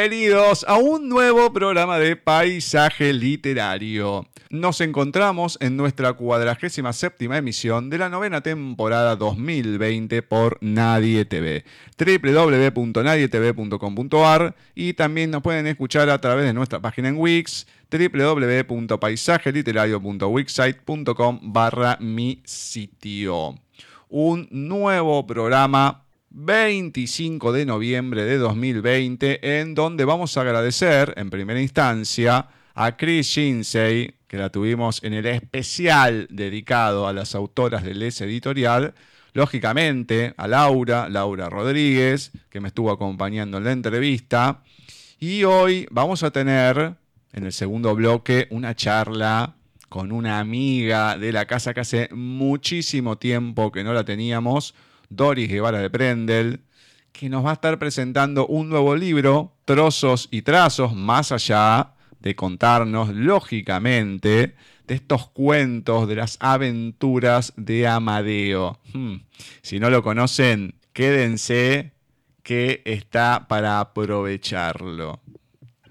Bienvenidos a un nuevo programa de Paisaje Literario. Nos encontramos en nuestra cuadragésima séptima emisión de la novena temporada 2020 por Nadie TV, www.nadietv.com.ar y también nos pueden escuchar a través de nuestra página en Wix, www.paisajeliterario.wixsite.com barra mi sitio. Un nuevo programa 25 de noviembre de 2020, en donde vamos a agradecer en primera instancia a Chris Shinsey, que la tuvimos en el especial dedicado a las autoras del S editorial, lógicamente a Laura, Laura Rodríguez, que me estuvo acompañando en la entrevista, y hoy vamos a tener en el segundo bloque una charla con una amiga de la casa que hace muchísimo tiempo que no la teníamos, Doris Guevara de Prendel, que nos va a estar presentando un nuevo libro, Trozos y Trazos, más allá de contarnos, lógicamente, de estos cuentos, de las aventuras de Amadeo. Hmm. Si no lo conocen, quédense que está para aprovecharlo.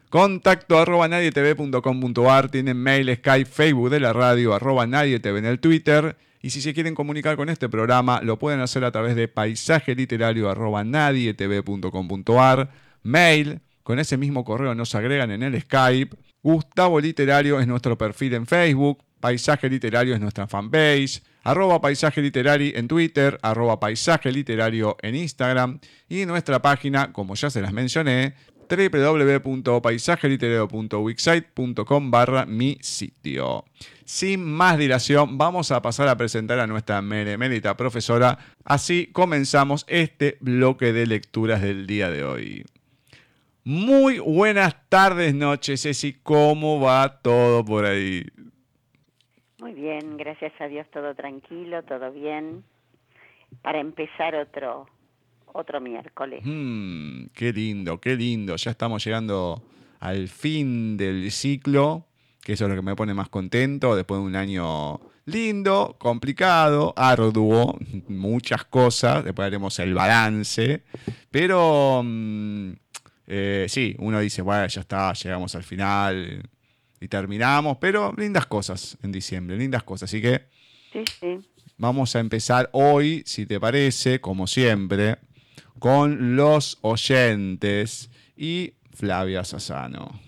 Contacto arroba nadietv.com.ar, tienen mail, Skype, Facebook de la radio, arroba nadietv en el Twitter y si se quieren comunicar con este programa, lo pueden hacer a través de paisajeliterario.nadietv.com.ar, mail, con ese mismo correo nos agregan en el Skype. Gustavo Literario es nuestro perfil en Facebook, Paisaje Literario es nuestra fanpage, arroba Paisaje Literario en Twitter, arroba Paisaje Literario en Instagram y nuestra página, como ya se las mencioné, www.paisajeliterario.wixsite.com barra mi sitio. Sin más dilación, vamos a pasar a presentar a nuestra meremérita profesora. Así comenzamos este bloque de lecturas del día de hoy. Muy buenas tardes, noches, Ceci. ¿Cómo va todo por ahí? Muy bien, gracias a Dios todo tranquilo, todo bien. Para empezar otro otro miércoles. Mm, qué lindo, qué lindo. Ya estamos llegando al fin del ciclo, que eso es lo que me pone más contento después de un año lindo, complicado, arduo, muchas cosas. Después haremos el balance, pero mm, eh, sí, uno dice, bueno, ya está, llegamos al final y terminamos, pero lindas cosas en diciembre, lindas cosas. Así que vamos a empezar hoy, si te parece, como siempre, con los oyentes y Flavia Sassano.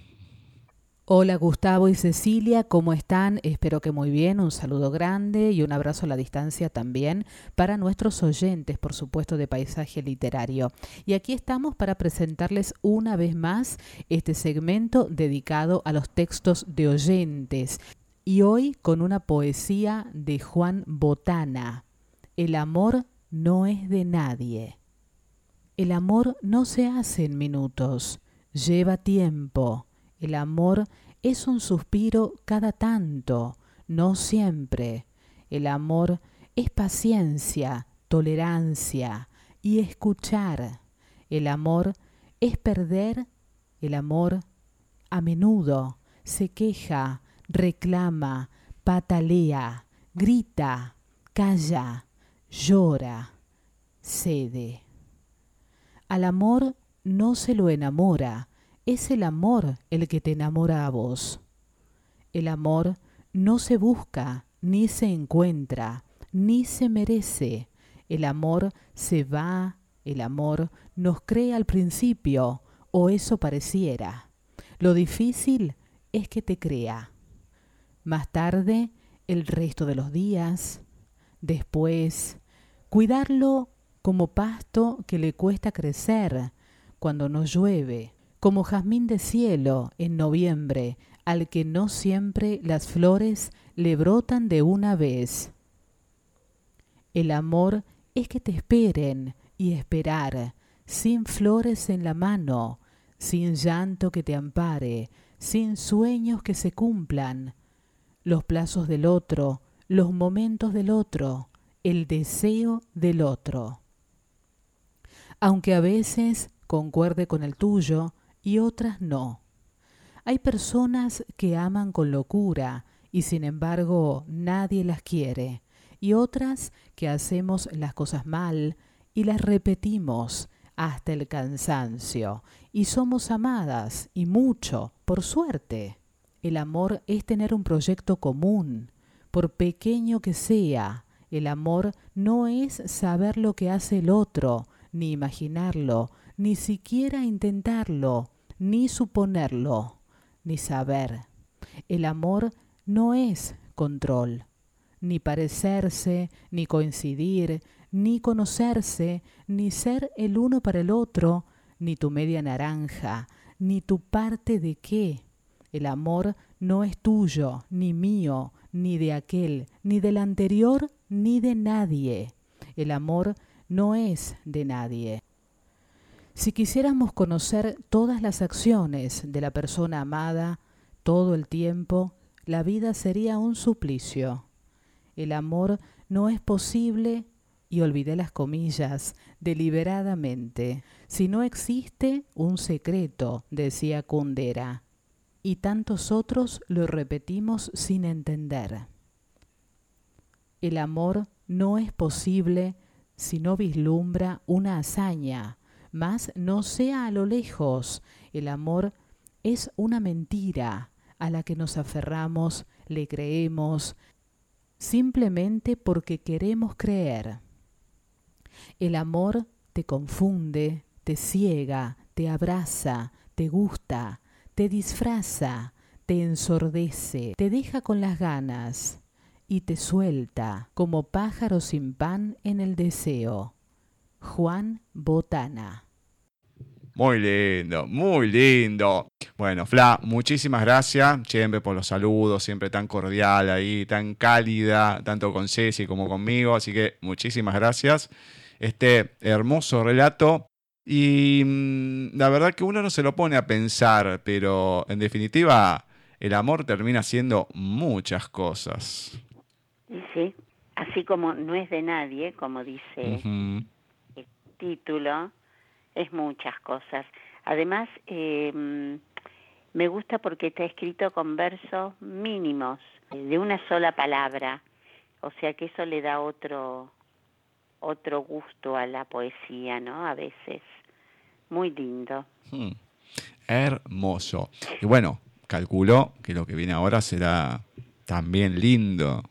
Hola Gustavo y Cecilia, ¿cómo están? Espero que muy bien, un saludo grande y un abrazo a la distancia también para nuestros oyentes, por supuesto, de Paisaje Literario. Y aquí estamos para presentarles una vez más este segmento dedicado a los textos de oyentes. Y hoy con una poesía de Juan Botana. El amor no es de nadie. El amor no se hace en minutos, lleva tiempo el amor es un suspiro cada tanto, no siempre. El amor es paciencia, tolerancia y escuchar. El amor es perder. El amor a menudo se queja, reclama, patalea, grita, calla, llora, cede. Al amor no se lo enamora, es el amor el que te enamora a vos. El amor no se busca, ni se encuentra, ni se merece. El amor se va, el amor nos crea al principio, o eso pareciera. Lo difícil es que te crea. Más tarde, el resto de los días. Después, cuidarlo como pasto que le cuesta crecer cuando no llueve como jazmín de cielo en noviembre, al que no siempre las flores le brotan de una vez. El amor es que te esperen y esperar, sin flores en la mano, sin llanto que te ampare, sin sueños que se cumplan, los plazos del otro, los momentos del otro, el deseo del otro. Aunque a veces concuerde con el tuyo, y otras no. Hay personas que aman con locura y sin embargo nadie las quiere, y otras que hacemos las cosas mal y las repetimos hasta el cansancio, y somos amadas y mucho, por suerte. El amor es tener un proyecto común, por pequeño que sea. El amor no es saber lo que hace el otro, ni imaginarlo, ni siquiera intentarlo, ni suponerlo, ni saber. El amor no es control, ni parecerse, ni coincidir, ni conocerse, ni ser el uno para el otro, ni tu media naranja, ni tu parte de qué. El amor no es tuyo, ni mío, ni de aquel, ni del anterior, ni de nadie. El amor no es de nadie. Si quisiéramos conocer todas las acciones de la persona amada todo el tiempo, la vida sería un suplicio. El amor no es posible, y olvidé las comillas, deliberadamente. Si no existe un secreto, decía Kundera, y tantos otros lo repetimos sin entender. El amor no es posible si no vislumbra una hazaña, mas no sea a lo lejos. El amor es una mentira a la que nos aferramos, le creemos, simplemente porque queremos creer. El amor te confunde, te ciega, te abraza, te gusta, te disfraza, te ensordece, te deja con las ganas y te suelta como pájaro sin pan en el deseo. Juan Botana. Muy lindo, muy lindo. Bueno, Fla, muchísimas gracias siempre por los saludos, siempre tan cordial ahí, tan cálida, tanto con Ceci como conmigo. Así que muchísimas gracias. Este hermoso relato. Y mm, la verdad que uno no se lo pone a pensar, pero en definitiva el amor termina siendo muchas cosas. Y sí, así como no es de nadie, como dice el título, es muchas cosas. Además, eh, me gusta porque está escrito con versos mínimos, de una sola palabra, o sea que eso le da otro otro gusto a la poesía, ¿no? A veces. Muy lindo. Hmm. Hermoso. Y bueno, calculo que lo que viene ahora será también lindo.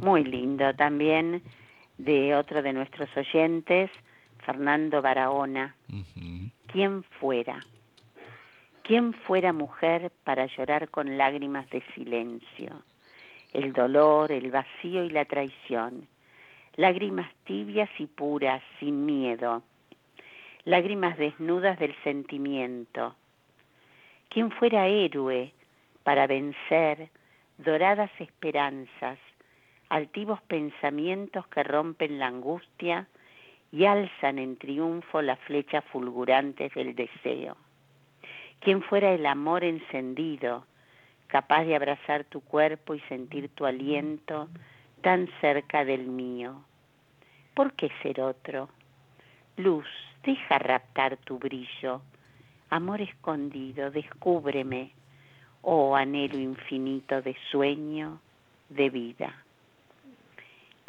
Muy lindo también de otro de nuestros oyentes, Fernando Barahona. ¿Quién fuera? ¿Quién fuera mujer para llorar con lágrimas de silencio? El dolor, el vacío y la traición. Lágrimas tibias y puras, sin miedo. Lágrimas desnudas del sentimiento. ¿Quién fuera héroe para vencer doradas esperanzas, altivos pensamientos que rompen la angustia y alzan en triunfo las flechas fulgurantes del deseo? ¿Quién fuera el amor encendido, capaz de abrazar tu cuerpo y sentir tu aliento tan cerca del mío? ¿Por qué ser otro? Luz, deja raptar tu brillo. Amor escondido, descúbreme, oh anhelo infinito de sueño, de vida.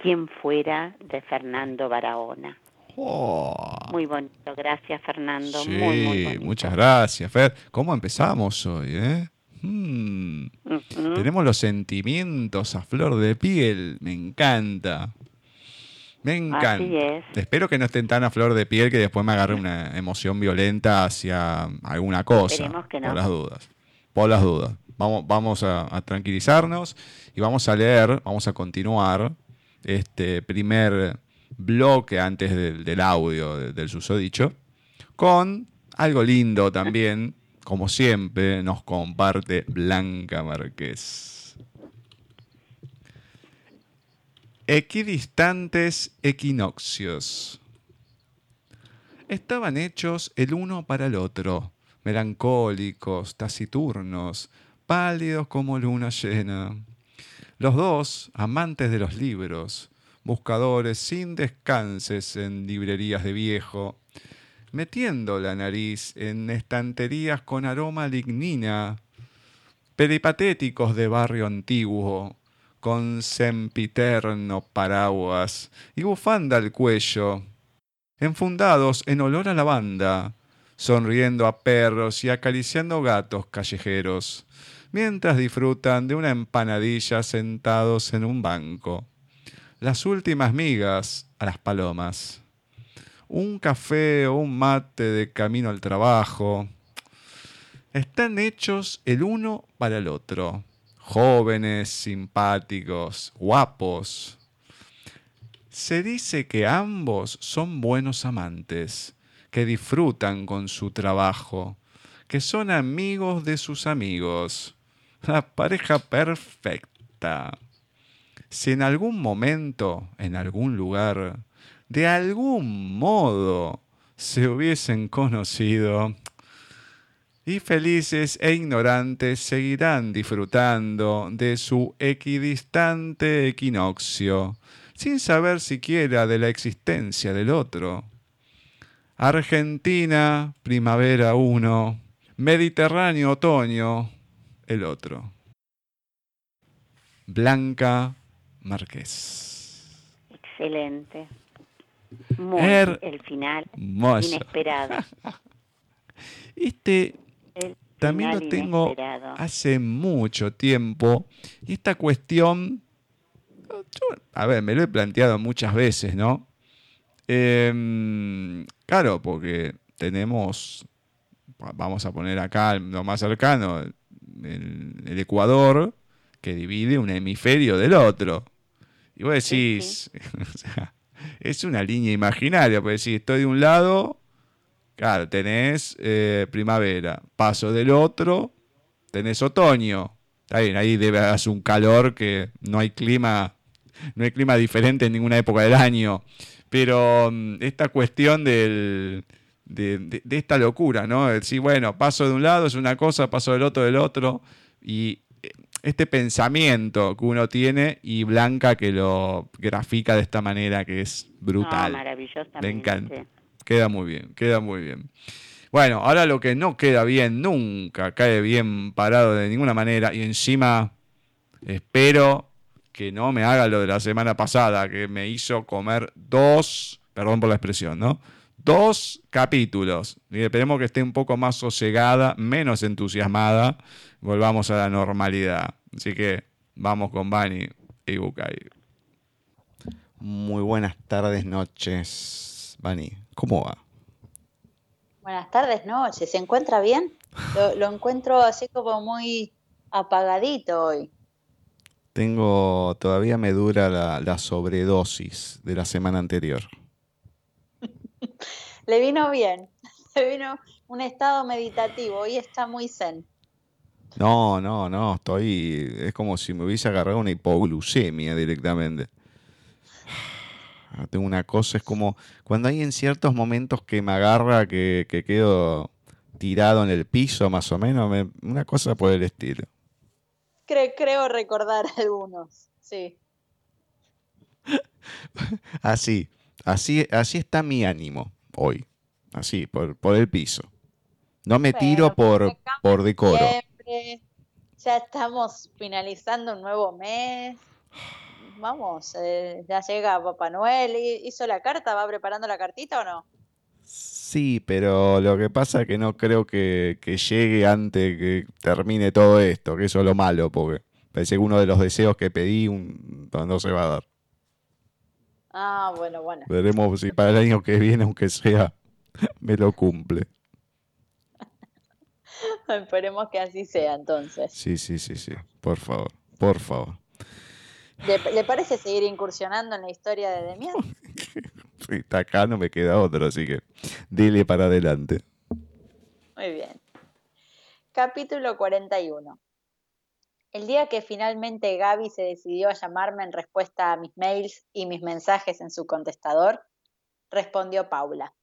¿Quién fuera de Fernando Barahona? Oh. Muy bonito, gracias Fernando, Sí, muy, muy muchas gracias, Fer. ¿Cómo empezamos hoy, eh? Hmm. Tenemos los sentimientos a flor de piel. Me encanta. Me encanta. Así es. Espero que no estén tan a flor de piel que después me agarre una emoción violenta hacia alguna cosa. Que no. Por las dudas. Por las dudas. Vamos, vamos a, a tranquilizarnos y vamos a leer, vamos a continuar este primer bloque antes del, audio de- del susodicho con algo lindo también, como siempre nos comparte Blanca Márquez. Equidistantes equinoccios. Estaban hechos el uno para el otro, melancólicos, taciturnos, pálidos como luna llena. Los dos, amantes de los libros, buscadores sin descanses en librerías de viejo, metiendo la nariz en estanterías con aroma lignina, peripatéticos de barrio antiguo, con sempiterno paraguas y bufanda al cuello, enfundados en olor a lavanda, sonriendo a perros y acariciando gatos callejeros, mientras disfrutan de una empanadilla sentados en un banco. Las últimas migas a las palomas. Un café o un mate de camino al trabajo. Están hechos el uno para el otro. Jóvenes, simpáticos, guapos. Se dice que ambos son buenos amantes, que disfrutan con su trabajo, que son amigos de sus amigos. La pareja perfecta. Si en algún momento, en algún lugar, de algún modo se hubiesen conocido, y felices e ignorantes seguirán disfrutando de su equidistante equinoccio, sin saber siquiera de la existencia del otro. Argentina, primavera uno, Mediterráneo, otoño, el otro. Blanca Márquez. Excelente. Muy Her- el final inesperado. Este El también lo tengo inesperado. hace mucho tiempo. Y esta cuestión, yo, a ver, me lo he planteado muchas veces, ¿no? Em, claro, porque tenemos, vamos a poner acá lo más cercano, el, el Ecuador, que divide un hemisferio del otro. Y vos Sí, decís, o sea, es una línea imaginaria, pues decís, estoy de un lado, claro, tenés eh, primavera, paso del otro, tenés otoño. Está bien, ahí debe hacer un calor que no hay clima, no hay clima diferente en ninguna época del año. Pero mm, esta cuestión del, de, de- de esta locura, ¿no? De decir, bueno, paso de un lado es una cosa, paso del otro del otro. y eh, este pensamiento que uno tiene y Blanca que lo grafica de esta manera que es brutal. No, maravillosamente. Me encanta. Queda muy bien, queda muy bien. Bueno, ahora lo que no queda bien, nunca cae bien parado de ninguna manera y encima espero que no me haga lo de la semana pasada, que me hizo comer dos, perdón por la expresión, ¿no? Dos capítulos. Y esperemos que esté un poco más sosegada, menos entusiasmada. Volvamos a la normalidad. Así que vamos con Bani y Bukai. Muy buenas tardes, noches. Bani, ¿cómo va? Buenas tardes, noches. ¿Se encuentra bien? Lo, lo encuentro así como muy apagadito hoy. Tengo, todavía me dura la, la sobredosis de la semana anterior. Le vino bien, le vino un estado meditativo, hoy está muy zen. No, no, no, estoy, es como si me hubiese agarrado una hipoglucemia directamente. Tengo una cosa, es como cuando hay en ciertos momentos que me agarra que, que quedo tirado en el piso más o menos, me- una cosa por el estilo. Cre- creo recordar algunos, sí. Así, así, así está mi ánimo hoy, así, por, por el piso. No me tiro por, por decoro. Siempre, ya estamos finalizando un nuevo mes. Vamos, eh, ya llega Papá Noel, ¿hi- ¿hizo la carta? ¿Va preparando la cartita o no? Sí, pero lo que pasa es que no creo que, que llegue antes que termine todo esto, que eso es lo malo, porque parece que uno de los deseos que pedí un- no se va a dar. Ah, bueno, bueno. Veremos si para el año que viene, aunque sea, me lo cumple. Esperemos que así sea entonces. Sí, sí, sí, sí. Por favor, por favor. ¿Le, le parece seguir incursionando en la historia de Demian? Sí, está acá, no me queda otro, así que dile para adelante. Muy bien. Capítulo 41. El día que finalmente Gaby se decidió a llamarme en respuesta a mis mails y mis mensajes en su contestador, respondió Paula.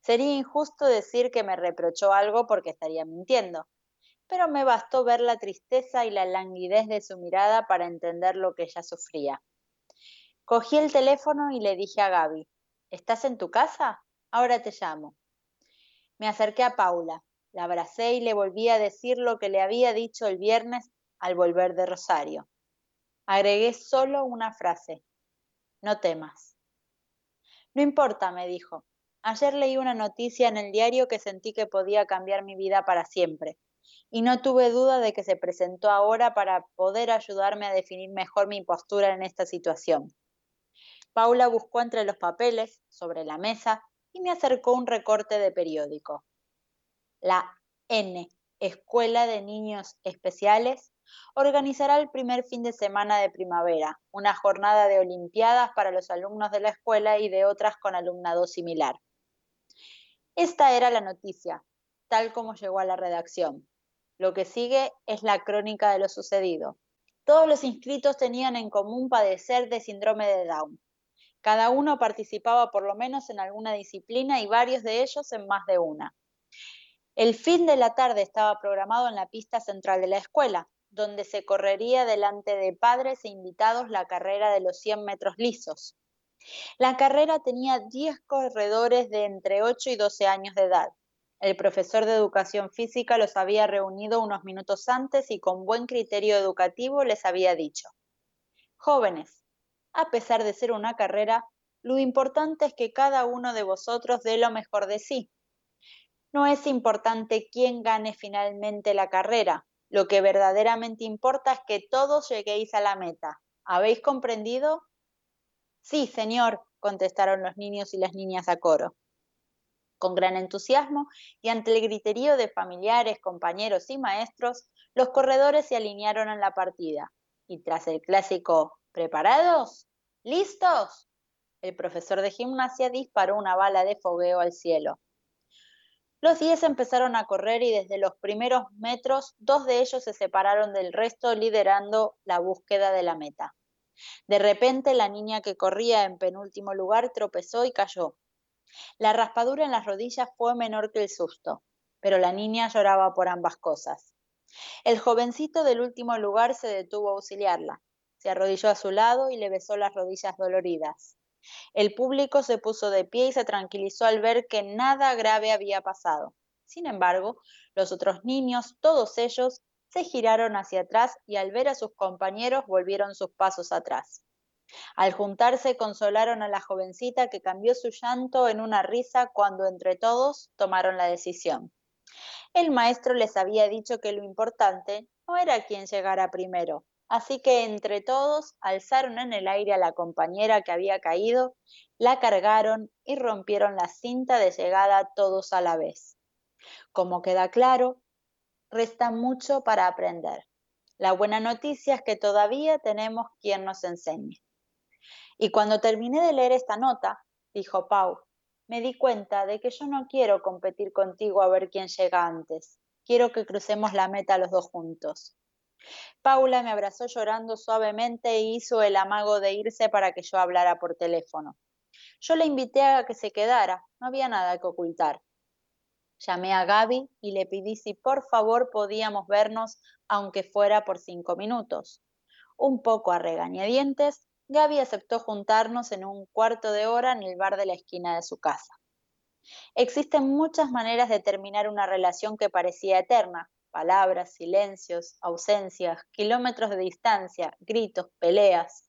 Sería injusto decir que me reprochó algo porque estaría mintiendo, pero me bastó ver la tristeza y la languidez de su mirada para entender lo que ella sufría. Cogí el teléfono y le dije a Gaby, ¿estás en tu casa? Ahora te llamo. Me acerqué a Paula, la abracé y le volví a decir lo que le había dicho el viernes al volver de Rosario. Agregué solo una frase, no temas. No importa, me dijo. Ayer leí una noticia en el diario que sentí que podía cambiar mi vida para siempre, y no tuve duda de que se presentó ahora para poder ayudarme a definir mejor mi postura en esta situación. Paula buscó entre los papeles, sobre la mesa, y me acercó un recorte de periódico. La N, Escuela de Niños Especiales, organizará el primer fin de semana de primavera, una jornada de olimpiadas para los alumnos de la escuela y de otras con alumnado similar. Esta era la noticia, tal como llegó a la redacción. Lo que sigue es la crónica de lo sucedido. Todos los inscritos tenían en común padecer de síndrome de Down. Cada uno participaba por lo menos en alguna disciplina y varios de ellos en más de una. El fin de la tarde estaba programado en la pista central de la escuela, donde se correría delante de padres e invitados la carrera de los 100 metros lisos. La carrera tenía 10 corredores de entre 8 y 12 años de edad. El profesor de educación física los había reunido unos minutos antes y con buen criterio educativo les había dicho, jóvenes, a pesar de ser una carrera, lo importante es que cada uno de vosotros dé lo mejor de sí. No es importante quién gane finalmente la carrera, lo que verdaderamente importa es que todos lleguéis a la meta. ¿Habéis comprendido? Sí, señor, contestaron los niños y las niñas a coro. Con gran entusiasmo y ante el griterío de familiares, compañeros y maestros, los corredores se alinearon en la partida. Y tras el clásico ¿Preparados? ¿Listos? El profesor de gimnasia disparó una bala de fogueo al cielo. Los diez empezaron a correr y desde los primeros metros dos de ellos se separaron del resto liderando la búsqueda de la meta. De repente la niña que corría en penúltimo lugar tropezó y cayó. La raspadura en las rodillas fue menor que el susto, pero la niña lloraba por ambas cosas. El jovencito del último lugar se detuvo a auxiliarla. Se arrodilló a su lado y le besó las rodillas doloridas. El público se puso de pie y se tranquilizó al ver que nada grave había pasado. Sin embargo, los otros niños, todos ellos, se giraron hacia atrás y al ver a sus compañeros volvieron sus pasos atrás. Al juntarse consolaron a la jovencita que cambió su llanto en una risa cuando entre todos tomaron la decisión. El maestro les había dicho que lo importante no era quién llegara primero, así que entre todos alzaron en el aire a la compañera que había caído, la cargaron y rompieron la cinta de llegada todos a la vez. Como queda claro, resta mucho para aprender. La buena noticia es que todavía tenemos quien nos enseñe. Y cuando terminé de leer esta nota, dijo Pau, me di cuenta de que yo no quiero competir contigo a ver quién llega antes. Quiero que crucemos la meta los dos juntos. Paula me abrazó llorando suavemente e hizo el amago de irse para que yo hablara por teléfono. Yo le invité a que se quedara, no había nada que ocultar. Llamé a Gaby y le pedí si por favor podíamos vernos, aunque fuera por cinco minutos. Un poco a regañadientes, Gaby aceptó juntarnos en un cuarto de hora en el bar de la esquina de su casa. Existen muchas maneras de terminar una relación que parecía eterna, palabras, silencios, ausencias, kilómetros de distancia, gritos, peleas.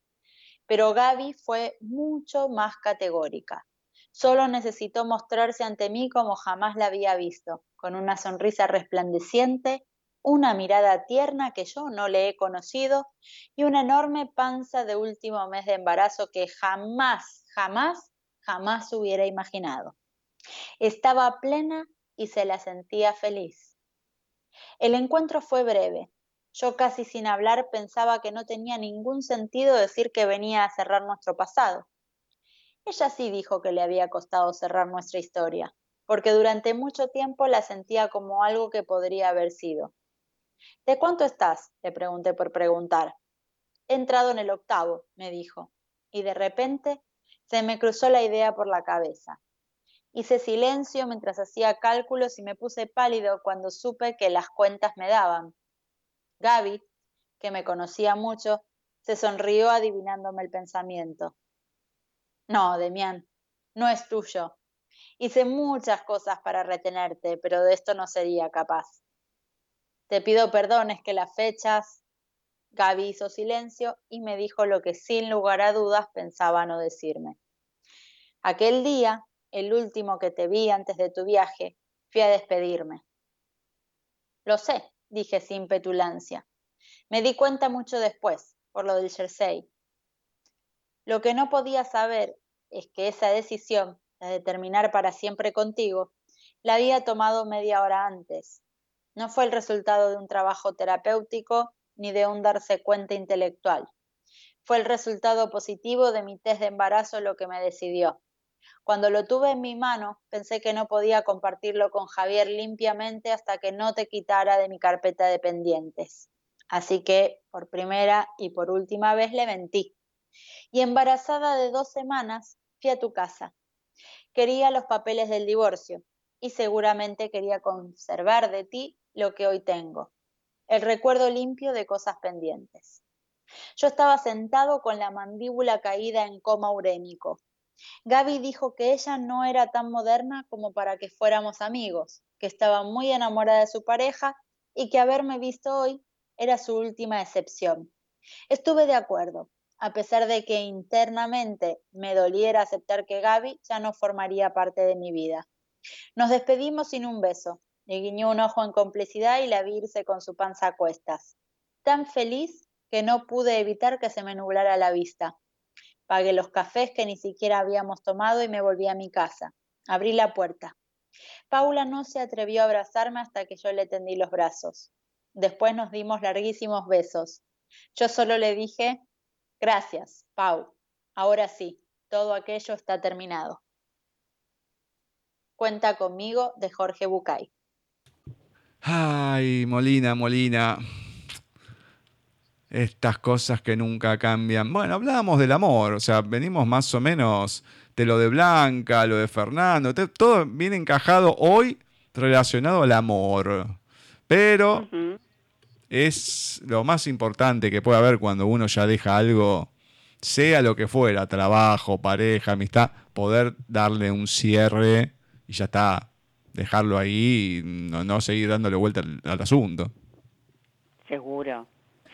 Pero Gaby fue mucho más categórica. Solo necesitó mostrarse ante mí como jamás la había visto, con una sonrisa resplandeciente, una mirada tierna que yo no le he conocido y una enorme panza de último mes de embarazo que jamás, jamás, jamás hubiera imaginado. Estaba plena y se la sentía feliz. El encuentro fue breve. Yo casi sin hablar pensaba que no tenía ningún sentido decir que venía a cerrar nuestro pasado. Ella sí dijo que le había costado cerrar nuestra historia, porque durante mucho tiempo la sentía como algo que podría haber sido. ¿De cuánto estás? le pregunté por preguntar. He entrado en el octavo, me dijo, y de repente se me cruzó la idea por la cabeza. Hice silencio mientras hacía cálculos y me puse pálido cuando supe que las cuentas me daban. Gaby, que me conocía mucho, se sonrió adivinándome el pensamiento. No, Demián, no es tuyo. Hice muchas cosas para retenerte, pero de esto no sería capaz. Te pido perdón, es que las fechas... Gaby hizo silencio y me dijo lo que sin lugar a dudas pensaba no decirme. Aquel día, el último que te vi antes de tu viaje, fui a despedirme. Lo sé, dije sin petulancia. Me di cuenta mucho después, por lo del jersey. Lo que no podía saber es que esa decisión, de terminar para siempre contigo, la había tomado media hora antes. No fue el resultado de un trabajo terapéutico ni de un darse cuenta intelectual. Fue el resultado positivo de mi test de embarazo lo que me decidió. Cuando lo tuve en mi mano, pensé que no podía compartirlo con Javier limpiamente hasta que no te quitara de mi carpeta de pendientes. Así que, por primera y por última vez, le mentí y embarazada de dos semanas fui a tu casa. Quería los papeles del divorcio y seguramente quería conservar de ti lo que hoy tengo, el recuerdo limpio de cosas pendientes. Yo estaba sentado con la mandíbula caída en coma urémico. Gaby dijo que ella no era tan moderna como para que fuéramos amigos, que estaba muy enamorada de su pareja y que haberme visto hoy era su última excepción. Estuve de acuerdo, a pesar de que internamente me doliera aceptar que Gaby ya no formaría parte de mi vida. Nos despedimos sin un beso. Le guiñó un ojo en complicidad y la vi irse con su panza a cuestas. Tan feliz que no pude evitar que se me nublara la vista. Pagué los cafés que ni siquiera habíamos tomado y me volví a mi casa. Abrí la puerta. Paula no se atrevió a abrazarme hasta que yo le tendí los brazos. Después nos dimos larguísimos besos. Yo solo le dije, Gracias, Pau. Ahora sí, todo aquello está terminado. Cuenta conmigo de Jorge Bucay. Ay, Molina, Molina. Estas cosas que nunca cambian. Bueno, hablábamos del amor, o sea, venimos más o menos de lo de Blanca, lo de Fernando, todo viene encajado hoy relacionado al amor. Pero es lo más importante que puede haber cuando uno ya deja algo, sea lo que fuera, trabajo, pareja, amistad, poder darle un cierre y ya está, dejarlo ahí y no, seguir dándole vuelta al, asunto. Seguro,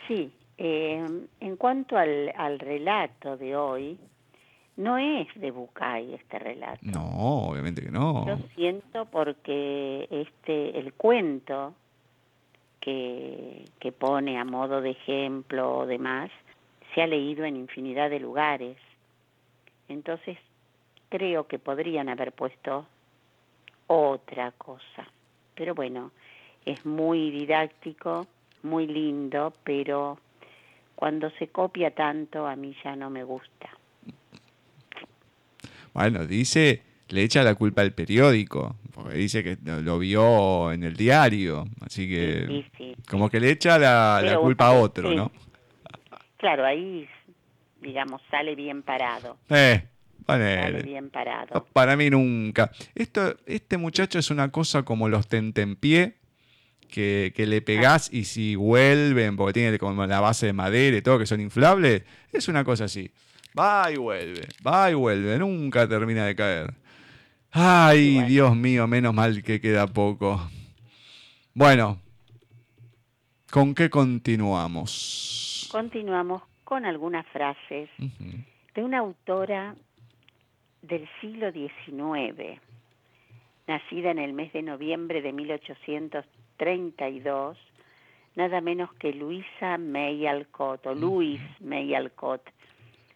sí. Eh, en cuanto al, al relato de hoy, no es de Bucay este relato. No, obviamente que no. Lo siento porque este el cuento que, que pone a modo de ejemplo o demás se ha leído en infinidad de lugares. Entonces creo que podrían haber puesto otra cosa. Pero bueno, es muy didáctico, muy lindo, pero cuando se copia tanto a mí ya no me gusta. Bueno, dice, le echa la culpa al periódico, porque dice que lo vio en el diario, así que como que le echa la, culpa a otro, ¿no? Claro, ahí, digamos, sale bien parado. Eh, Sale bien parado. Para mí nunca. Esto, este muchacho es una cosa como los tentempié, que, que le pegás y si vuelven, porque tiene como la base de madera y todo, que son inflables, es una cosa así. Va y vuelve, va y vuelve, nunca termina de caer. Ay, Dios mío, menos mal que queda poco. Bueno, ¿con qué continuamos? Continuamos con algunas frases de una autora del siglo XIX, nacida en el mes de noviembre de 1832, nada menos que Luisa May Alcott, o Louis May Alcott,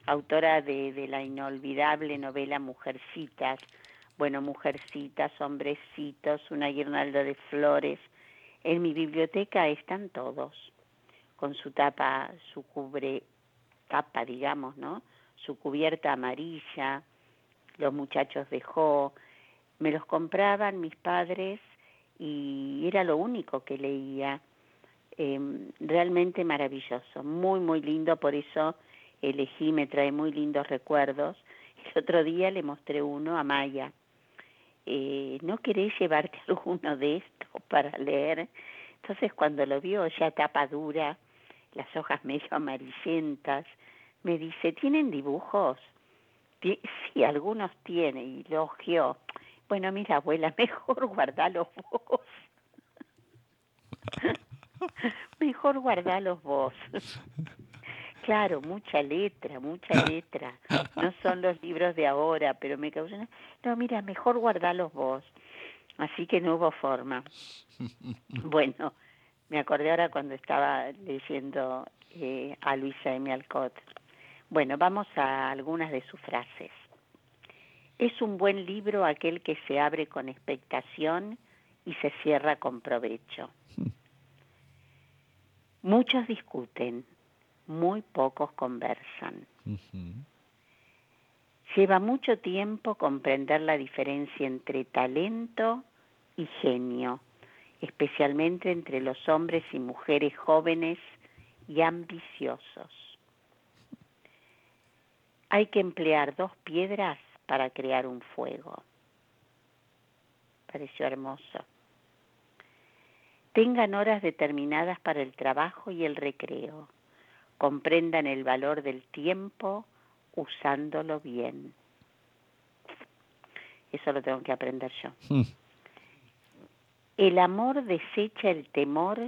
autora de, la inolvidable novela Mujercitas. Bueno, Mujercitas, Hombrecitos, una guirnalda de flores. En mi biblioteca están todos, con su tapa, su cubre, tapa, digamos, ¿no? Su cubierta amarilla, los muchachos de Jo. Me los compraban mis padres y era lo único que leía. Em, realmente maravilloso, muy, muy lindo, por eso elegí, me trae muy lindos recuerdos. El otro día le mostré uno a Maya. Eh, ¿No querés llevarte alguno de estos para leer? Entonces cuando lo vio ya tapa dura, las hojas medio amarillentas, me dice, ¿tienen dibujos? Sí, algunos tiene, y elogió. Bueno, mira, abuela, mejor guardalos vos. mejor guardalos vos. Claro, mucha letra, mucha letra. No son los libros de ahora, pero me causan... No, mira, mejor guardarlos vos. Así que no hubo forma. Bueno, me acordé ahora cuando estaba leyendo eh, a Luisa M. Alcott. Bueno, vamos a algunas de sus frases. Es un buen libro aquel que se abre con expectación y se cierra con provecho. Muchos discuten, muy pocos conversan. Lleva mucho tiempo comprender la diferencia entre talento y genio, especialmente entre los hombres y mujeres jóvenes y ambiciosos. Hay que emplear dos piedras para crear un fuego. Pareció hermoso. Tengan horas determinadas para el trabajo y el recreo comprendan el valor del tiempo usándolo bien. Eso lo tengo que aprender yo. Hmm. El amor desecha el temor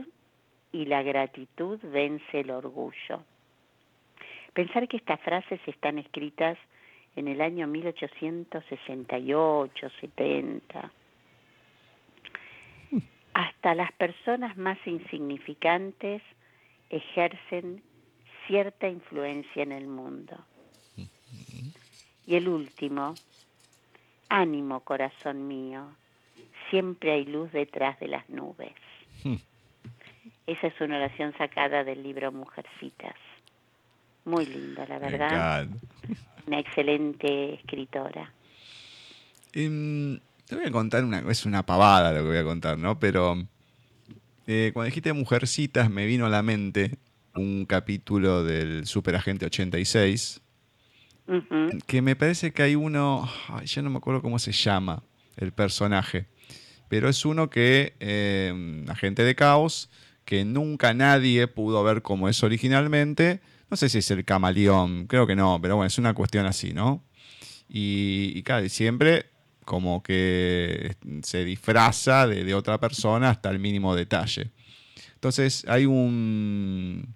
y la gratitud vence el orgullo. Pensar que estas frases están escritas en el año 1868, 70. Hmm. Hasta las personas más insignificantes ejercen cierta influencia en el mundo. Y el último, ánimo corazón mío, siempre hay luz detrás de las nubes. Esa es una oración sacada del libro Mujercitas. Muy linda, la verdad. Una excelente escritora. Em, te voy a contar una, es una pavada lo que voy a contar, ¿no? Pero eh, cuando dijiste Mujercitas me vino a la mente un capítulo del Superagente 86, que me parece que hay uno, ya no me acuerdo cómo se llama el personaje, pero es uno que, eh, agente de caos, que nunca nadie pudo ver como es originalmente. No sé si es el camaleón, creo que no, pero bueno, es una cuestión así, ¿no? Y, y claro, siempre como que se disfraza de, otra persona hasta el mínimo detalle. Entonces hay un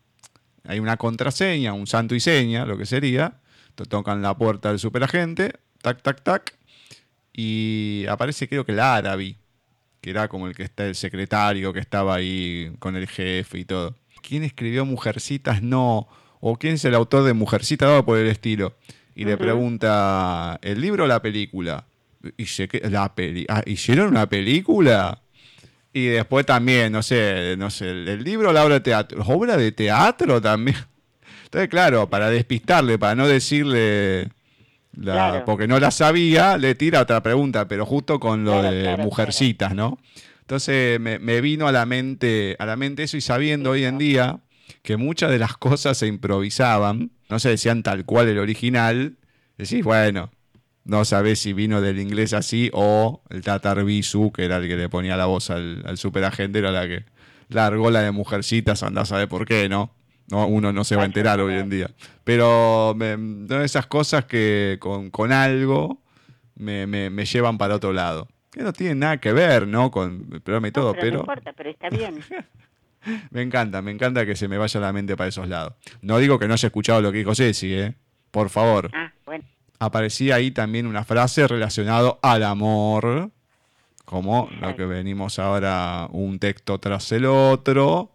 hay una contraseña, un santo y seña, lo que sería. Tocan la puerta del superagente, tac, tac, tac, y aparece creo que el árabe, que era como el que está el secretario que estaba ahí con el jefe y todo. ¿Quién escribió Mujercitas? No. ¿O quién es el autor de Mujercitas? Dado por el estilo. Y le pregunta, ¿el libro o la película? Y se la peli ah, ¿Hicieron una película? Y después también, no sé, no sé, el, el libro o la obra de teatro. ¿Obra de teatro también? Entonces, claro, para despistarle, para no decirle, la- Claro. porque no la sabía, le tira otra pregunta, pero justo con lo Claro, de claro, mujercitas, ¿no? Entonces me, me vino a la mente, a la mente eso y sabiendo hoy en día que muchas de las cosas se improvisaban, no se decían tal cual el original, decís, bueno, no sabés si vino del inglés así o el Tatar Bisu, que era el que le ponía la voz al, al superagente, era la que largó la de mujercitas, andá a saber por qué, ¿no? No, uno no se va a enterar hoy en día. Pero me- esas cosas que con, con algo me, me- me llevan para otro lado. Que no tienen nada que ver, ¿no? Con el programa y No, todo, pero, pero no importa, pero está bien. me encanta, me encanta que se me vaya la mente para esos lados. No digo que no haya escuchado lo que dijo Ceci, ¿eh? Por favor. Ah, bueno. Aparecía ahí también una frase relacionada al amor, como lo que venimos ahora, un texto tras el otro.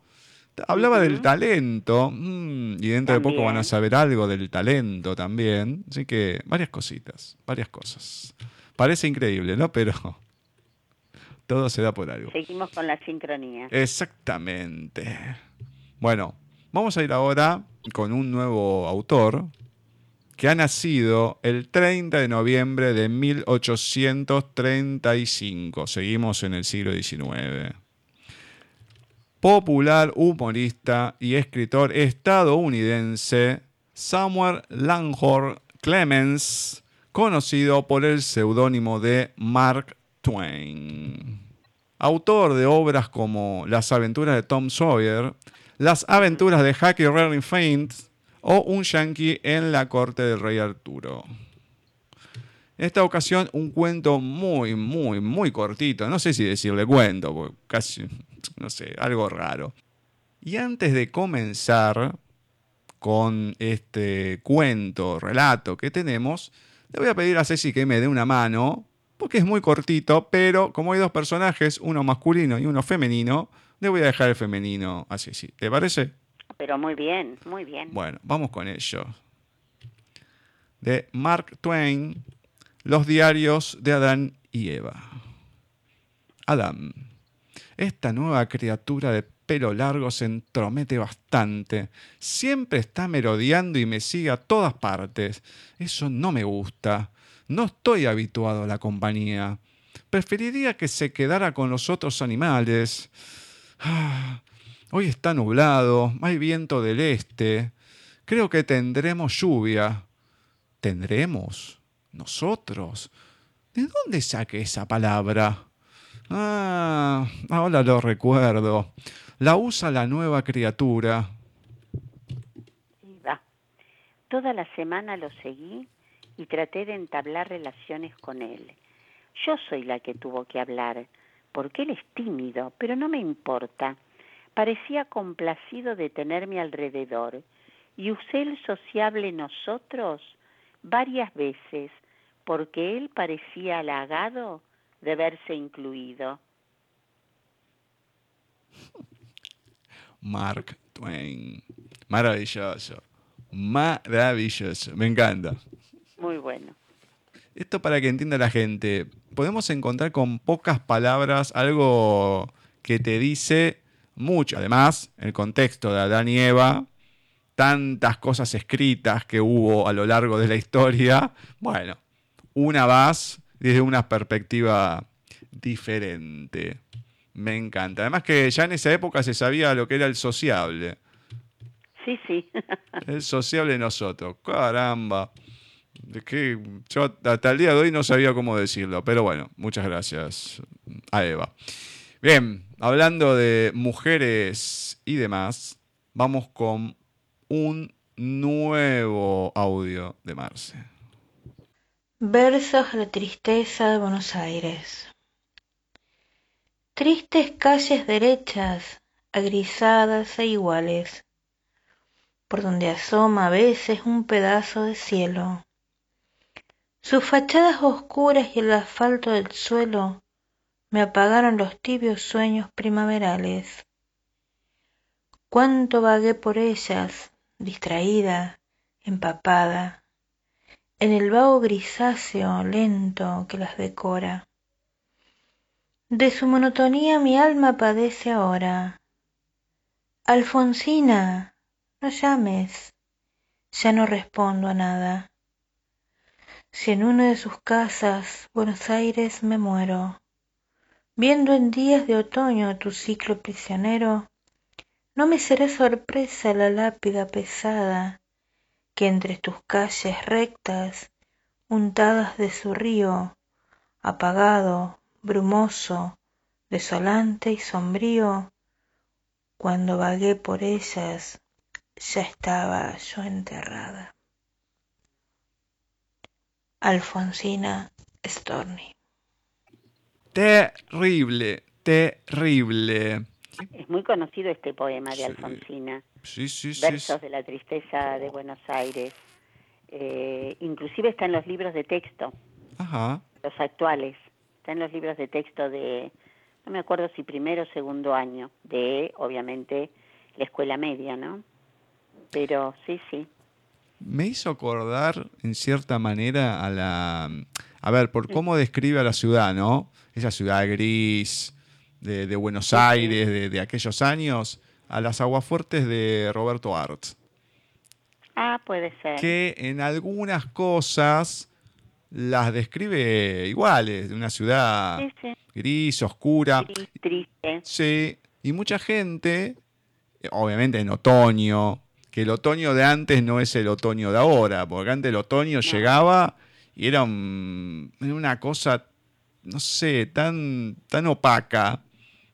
Hablaba del talento, mm, y dentro de poco van a saber algo del talento también. Así que varias cositas, varias cosas. Parece increíble, ¿no? Pero todo se da por algo. Seguimos con la sincronía. Exactamente. Bueno, vamos a ir ahora con un nuevo autor que ha nacido el 30 de noviembre de 1835. Seguimos en el siglo XIX. Popular humorista y escritor estadounidense Samuel Langhorne Clemens, conocido por el seudónimo de Mark Twain autor de obras como Las aventuras de Tom Sawyer, Las aventuras de Huckleberry Finn o Un Yankee en la corte del rey Arturo. En esta ocasión un cuento muy, muy, muy cortito. No sé si decirle cuento, porque casi, no sé, algo raro. Y antes de comenzar con este cuento, relato que tenemos, le voy a pedir a Ceci que me dé una mano, porque es muy cortito, pero como hay dos personajes, uno masculino y uno femenino, le voy a dejar el femenino a Ceci. ¿Te parece? Pero muy bien, muy bien. Bueno, vamos con ello. De Mark Twain, Los diarios de Adán y Eva. Adán. Esta nueva criatura de pelo largo se entromete bastante. Siempre está merodeando y me sigue a todas partes. Eso no me gusta. No estoy habituado a la compañía. Preferiría que se quedara con los otros animales. Ah, Hoy está nublado, hay viento del este. Creo que tendremos lluvia. ¿Tendremos? ¿Nosotros? ¿De dónde saqué esa palabra? Ah, ahora lo recuerdo. La usa la nueva criatura. Va. Toda la semana lo seguí y traté de entablar relaciones con él. Yo soy la que tuvo que hablar, porque él es tímido, pero no me importa. Parecía complacido de tenerme alrededor y usé el sociable nosotros varias veces porque él parecía halagado de verse incluido. Mark Twain. Maravilloso. Maravilloso. Me encanta. Muy bueno. Esto para que entienda la gente. Podemos encontrar con pocas palabras algo que te dice mucho. Además, el contexto de Adán y Eva, tantas cosas escritas que hubo a lo largo de la historia. Bueno, una más desde una perspectiva diferente. Me encanta. Además que ya en esa época se sabía lo que era el sociable. Sí, sí. El sociable de nosotros. Caramba. Es que yo hasta el día de hoy no sabía cómo decirlo, pero bueno, muchas gracias a Eva. Bien, hablando de mujeres y demás, vamos con un nuevo audio de Marce. Versos la tristeza de Buenos Aires. Tristes calles derechas, agrisadas e iguales, por donde asoma a veces un pedazo de cielo. Sus fachadas oscuras y el asfalto del suelo me apagaron los tibios sueños primaverales. Cuánto vagué por ellas, distraída, empapada, en el vaho grisáceo lento que las decora. De su monotonía mi alma padece ahora. Alfonsina, no llames, ya no respondo a nada. Si en una de sus casas, Buenos Aires, me muero, viendo en días de otoño tu ciclo prisionero, no me será sorpresa la lápida pesada que entre tus calles rectas, untadas de su río, apagado, brumoso, desolante y sombrío, cuando vagué por ellas, ya estaba yo enterrada. Alfonsina Storni. Terrible, terrible. Es muy conocido este poema de Alfonsina. Sí, sí, sí. Versos de la tristeza de Buenos Aires. Eh, inclusive está en los libros de texto, Ajá. los actuales. Está en los libros de texto de, no me acuerdo si primero o segundo año, de obviamente la escuela media, ¿no? Pero sí, sí. Me hizo acordar, en cierta manera, a la... A ver, por cómo describe a la ciudad, ¿no? Esa ciudad gris de, de Buenos Aires, de, de aquellos años, a las aguafuertes de Roberto Arts. Ah, puede ser. que en algunas cosas las describe iguales, una ciudad Sí, sí. gris, oscura. Gris, triste. Sí, y mucha gente, obviamente en otoño, que el otoño de antes no es el otoño de ahora, porque antes el otoño llegaba y era un- una cosa, no sé, tan, tan opaca.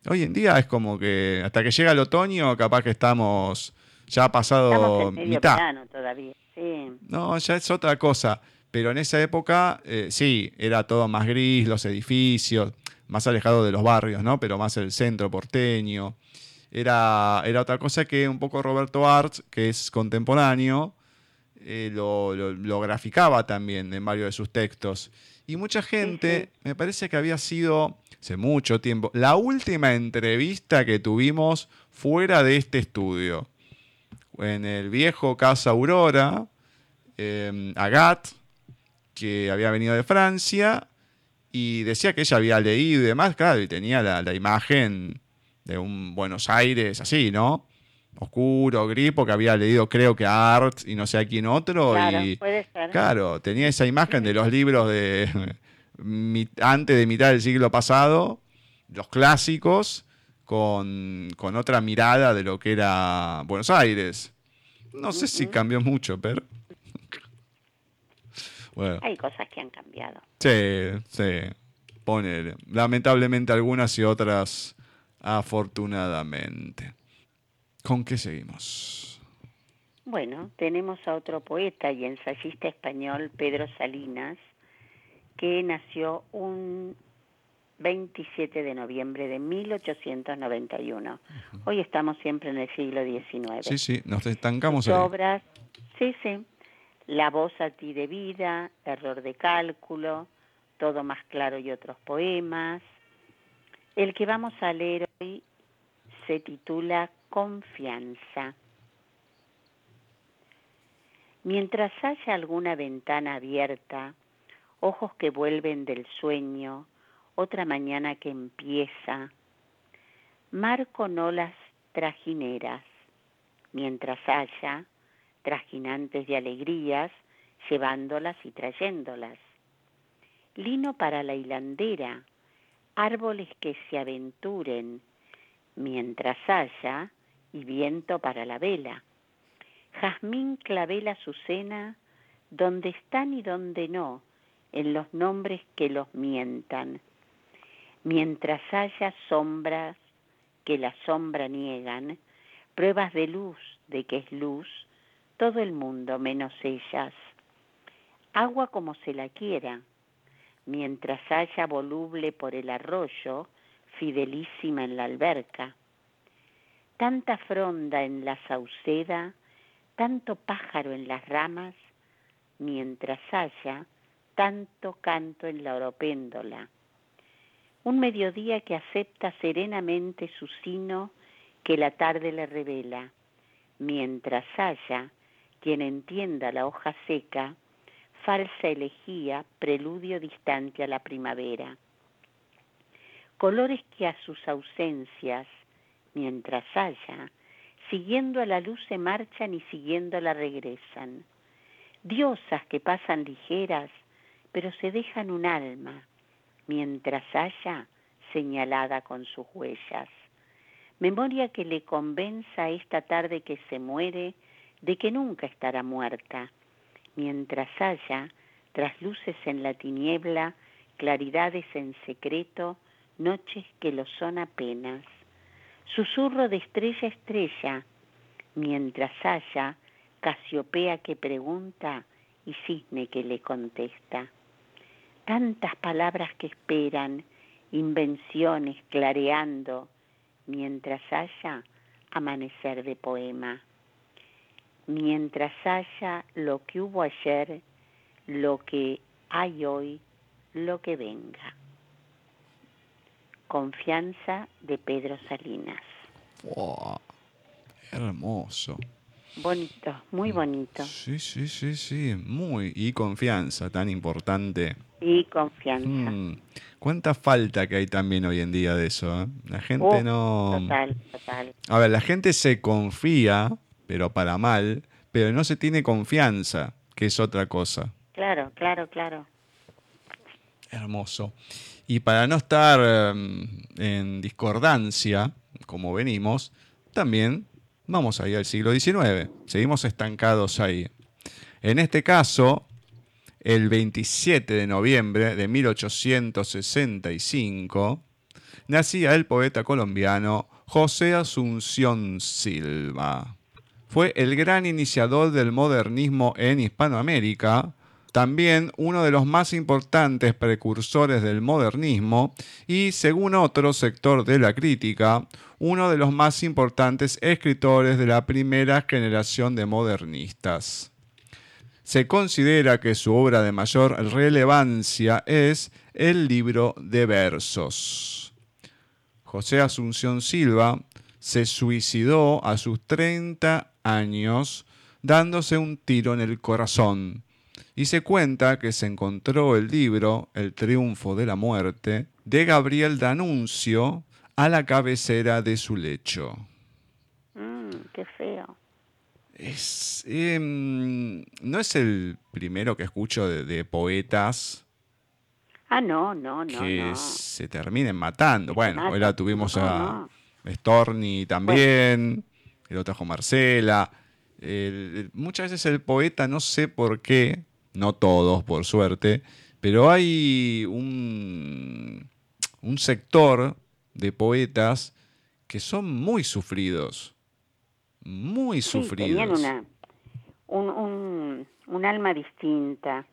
Hoy en día es como que hasta que llega el otoño, capaz que estamos ya ha pasado Estamos en medio mitad. verano todavía. Sí. No, ya es otra cosa. Pero en esa época, eh, sí, era todo más gris, los edificios, más alejado de los barrios, ¿no? Pero más el centro porteño. Era, era otra cosa que un poco Roberto Arts, que es contemporáneo, eh, lo, lo- lo graficaba también en varios de sus textos. Y mucha gente, me parece que había sido, hace mucho tiempo, la última entrevista que tuvimos fuera de este estudio. En el viejo Casa Aurora, eh, Agat, que había venido de Francia, y decía que ella había leído y demás, claro, y tenía la, la imagen de un Buenos Aires así, ¿no? Oscuro, gris, porque había leído creo que a Art y no sé a quién otro, Claro, y puede ser. claro, tenía esa imagen de los libros de antes de mitad del siglo pasado, los clásicos, con, con otra mirada de lo que era Buenos Aires. No sé si cambió mucho, pero... Bueno, Hay cosas que han cambiado. sí, sí, ponele. Lamentablemente algunas y otras afortunadamente. ¿Con qué seguimos? Bueno, tenemos a otro poeta y ensayista español, Pedro Salinas, que nació un 27 de noviembre de 1891. Hoy estamos siempre en el siglo XIX. Sí, sí, nos estancamos Sus ahí. obras, sí, sí. La voz a ti de vida, Error de cálculo, Todo más claro y otros poemas. El que vamos a leer hoy se titula Confianza. Mientras haya alguna ventana abierta, ojos que vuelven del sueño, otra mañana que empieza, mar con olas trajineras, mientras haya trajinantes de alegrías, llevándolas y trayéndolas. Lino para la hilandera, árboles que se aventuren, mientras haya, y viento para la vela. Jazmín, clavel, azucena, donde están y donde no, en los nombres que los mientan. Mientras haya sombras que la sombra niegan, pruebas de luz de que es luz, todo el mundo menos ellas. Agua como se la quiera, mientras haya voluble por el arroyo, fidelísima en la alberca. Tanta fronda en la sauceda, tanto pájaro en las ramas, mientras haya tanto canto en la oropéndola. Un mediodía que acepta serenamente su sino que la tarde le revela, mientras haya quien entienda la hoja seca, falsa elegía, preludio distante a la primavera. Colores que a sus ausencias, mientras haya, siguiendo a la luz se marchan y siguiéndola regresan. Diosas que pasan ligeras, pero se dejan un alma, mientras haya señalada con sus huellas. Memoria que le convenza esta tarde que se muere de que nunca estará muerta, mientras haya, tras luces en la tiniebla, claridades en secreto, noches que lo son apenas. Susurro de estrella a estrella, mientras haya Casiopea que pregunta y cisne que le contesta. Tantas palabras que esperan, invenciones clareando, mientras haya amanecer de poema mientras haya lo que hubo ayer, lo que hay hoy, lo que venga. Confianza de Pedro Salinas. Wow, hermoso. Bonito, muy bonito. Sí, sí, sí, sí, muy. Y confianza, tan importante. Y confianza. Mm, ¿Cuánta falta que hay también hoy en día de eso? eh? La gente Oh, no... Total, total. A ver, la gente se confía, pero para mal, pero no se tiene confianza, que es otra cosa. Claro, claro, claro. Hermoso. Y para no estar eh, en discordancia, como venimos, también vamos ahí al siglo XIX. Seguimos estancados ahí. En este caso, el 27 de noviembre de 1865, nacía el poeta colombiano José Asunción Silva. Fue el gran iniciador del modernismo en Hispanoamérica, también uno de los más importantes precursores del modernismo y, según otro sector de la crítica, uno de los más importantes escritores de la primera generación de modernistas. Se considera que su obra de mayor relevancia es el libro de versos. José Asunción Silva se suicidó a sus 30 años dándose un tiro en el corazón y se cuenta que se encontró el libro El triunfo de la muerte de Gabriel D'Annunzio a la cabecera de su lecho. Mm, qué feo. Es, em, no es el primero que escucho de, de poetas Ah, no, no, no, que no. se terminen matando. Bueno, la tuvimos No, a Storni también, lo trajo Marcela. El- el- muchas veces el poeta, no sé por qué, no todos por suerte, pero hay un, un sector de poetas que son muy sufridos. Muy Sí, sufridos. tenían una, un, un, un alma distinta.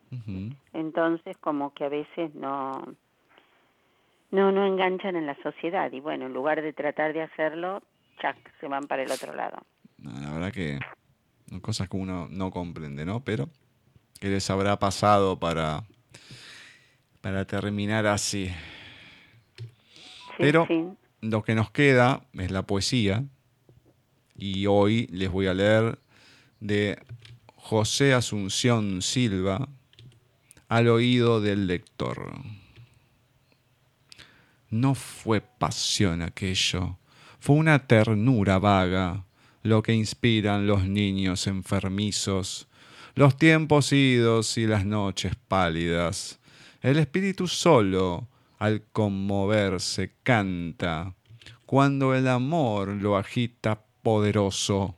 Entonces, como que a veces no, no, no enganchan en la sociedad. Y bueno, en lugar de tratar de hacerlo, chac, se van para el otro lado. No, la verdad que son cosas que uno no comprende, ¿no? Pero, ¿qué les habrá pasado para, para terminar así? Sí, Pero sí. lo que nos queda es la poesía. Y hoy les voy a leer de José Asunción Silva al oído del lector. No fue pasión aquello, fue una ternura vaga lo que inspiran los niños enfermizos, los tiempos idos y las noches pálidas. El espíritu solo, al conmoverse, canta, cuando el amor lo agita poderoso,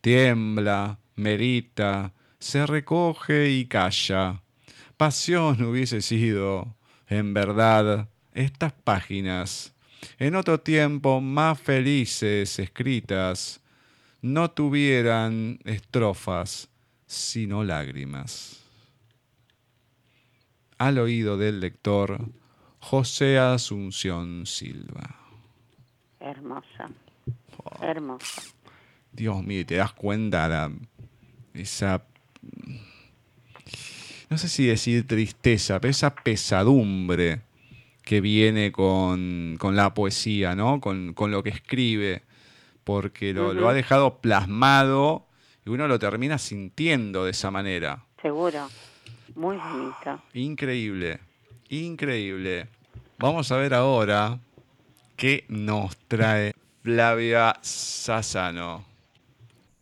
tiembla, medita, se recoge y calla. Pasión hubiese sido, en verdad, estas páginas, en otro tiempo más felices escritas, no tuvieran estrofas, sino lágrimas. Al oído del lector, José Asunción Silva. Hermosa. Hermosa. Dios mío, te das cuenta la, esa no sé si decir tristeza, pero esa pesadumbre que viene con, la poesía, ¿no? Con, lo que escribe, porque lo, ha dejado plasmado y uno lo termina sintiendo de esa manera. Seguro, muy bonito. Increíble, increíble. Vamos a ver ahora qué nos trae Flavia Sassano.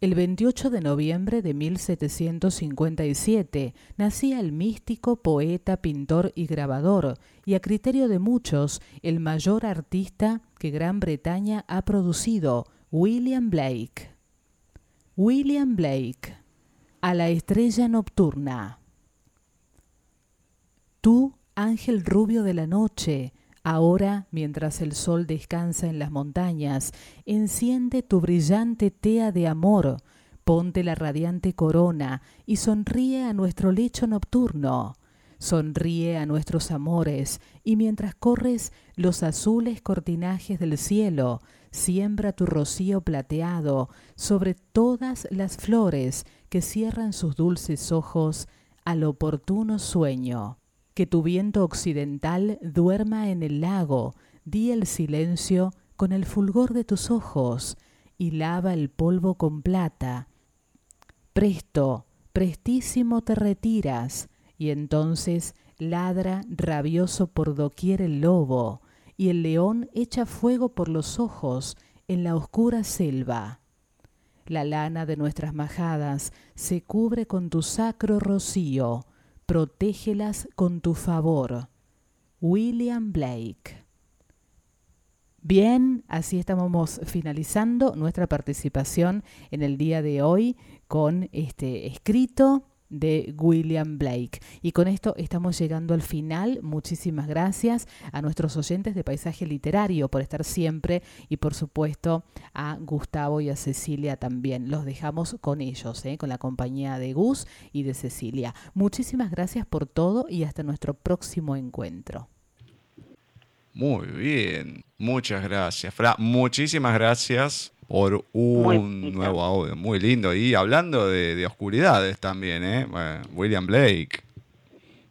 El 28 de noviembre de 1757 nacía el místico, poeta, pintor y grabador, y a criterio de muchos, el mayor artista que Gran Bretaña ha producido, William Blake. William Blake, a la estrella nocturna. Tú, ángel rubio de la noche, Ahora, mientras el sol descansa en las montañas, enciende tu brillante tea de amor, ponte la radiante corona y sonríe a nuestro lecho nocturno. Sonríe a nuestros amores y mientras corres los azules cortinajes del cielo, siembra tu rocío plateado sobre todas las flores que cierran sus dulces ojos al oportuno sueño que tu viento occidental duerma en el lago, di el silencio con el fulgor de tus ojos, y lava el polvo con plata. Presto, prestísimo te retiras, y entonces ladra rabioso por doquier el lobo, y el león echa fuego por los ojos en la oscura selva. La lana de nuestras majadas se cubre con tu sacro rocío, protégelas con tu favor. William Blake. Bien, así estamos finalizando nuestra participación en el día de hoy con este escrito de William Blake. Y con esto estamos llegando al final. Muchísimas gracias a nuestros oyentes de Paisaje Literario por estar siempre y por supuesto a Gustavo y a Cecilia también. Los dejamos con ellos, ¿eh? con la compañía de Gus y de Cecilia. Muchísimas gracias por todo y hasta nuestro próximo encuentro. Muy bien, muchas gracias, Fra. Muchísimas gracias por un nuevo audio. Muy lindo. Y hablando de, oscuridades también, ¿eh? William Blake.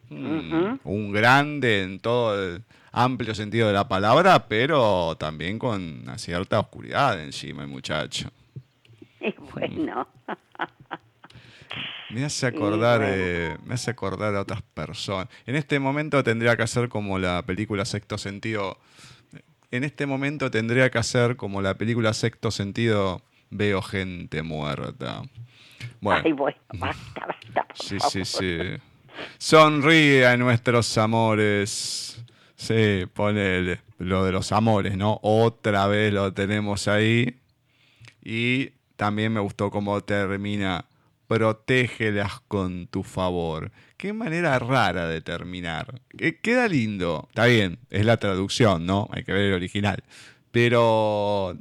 Mm, un grande en todo el amplio sentido de la palabra, pero también con una cierta oscuridad encima el muchacho. Es bueno. Me hace acordar, eh, me hace acordar a otras personas. En este momento tendría que hacer como la película Sexto Sentido en este momento tendría que hacer como la película Sexto Sentido, veo gente muerta. Bueno. Ay, bueno, basta, basta. Sí, sí, sí. Sonríe a nuestros amores. Sí, ponele lo de los amores, ¿no? Otra vez lo tenemos ahí. Y también me gustó cómo termina. Protégelas con tu favor. Qué manera rara de terminar. Queda lindo. Está bien, es la traducción, ¿no? Hay que ver el original. Pero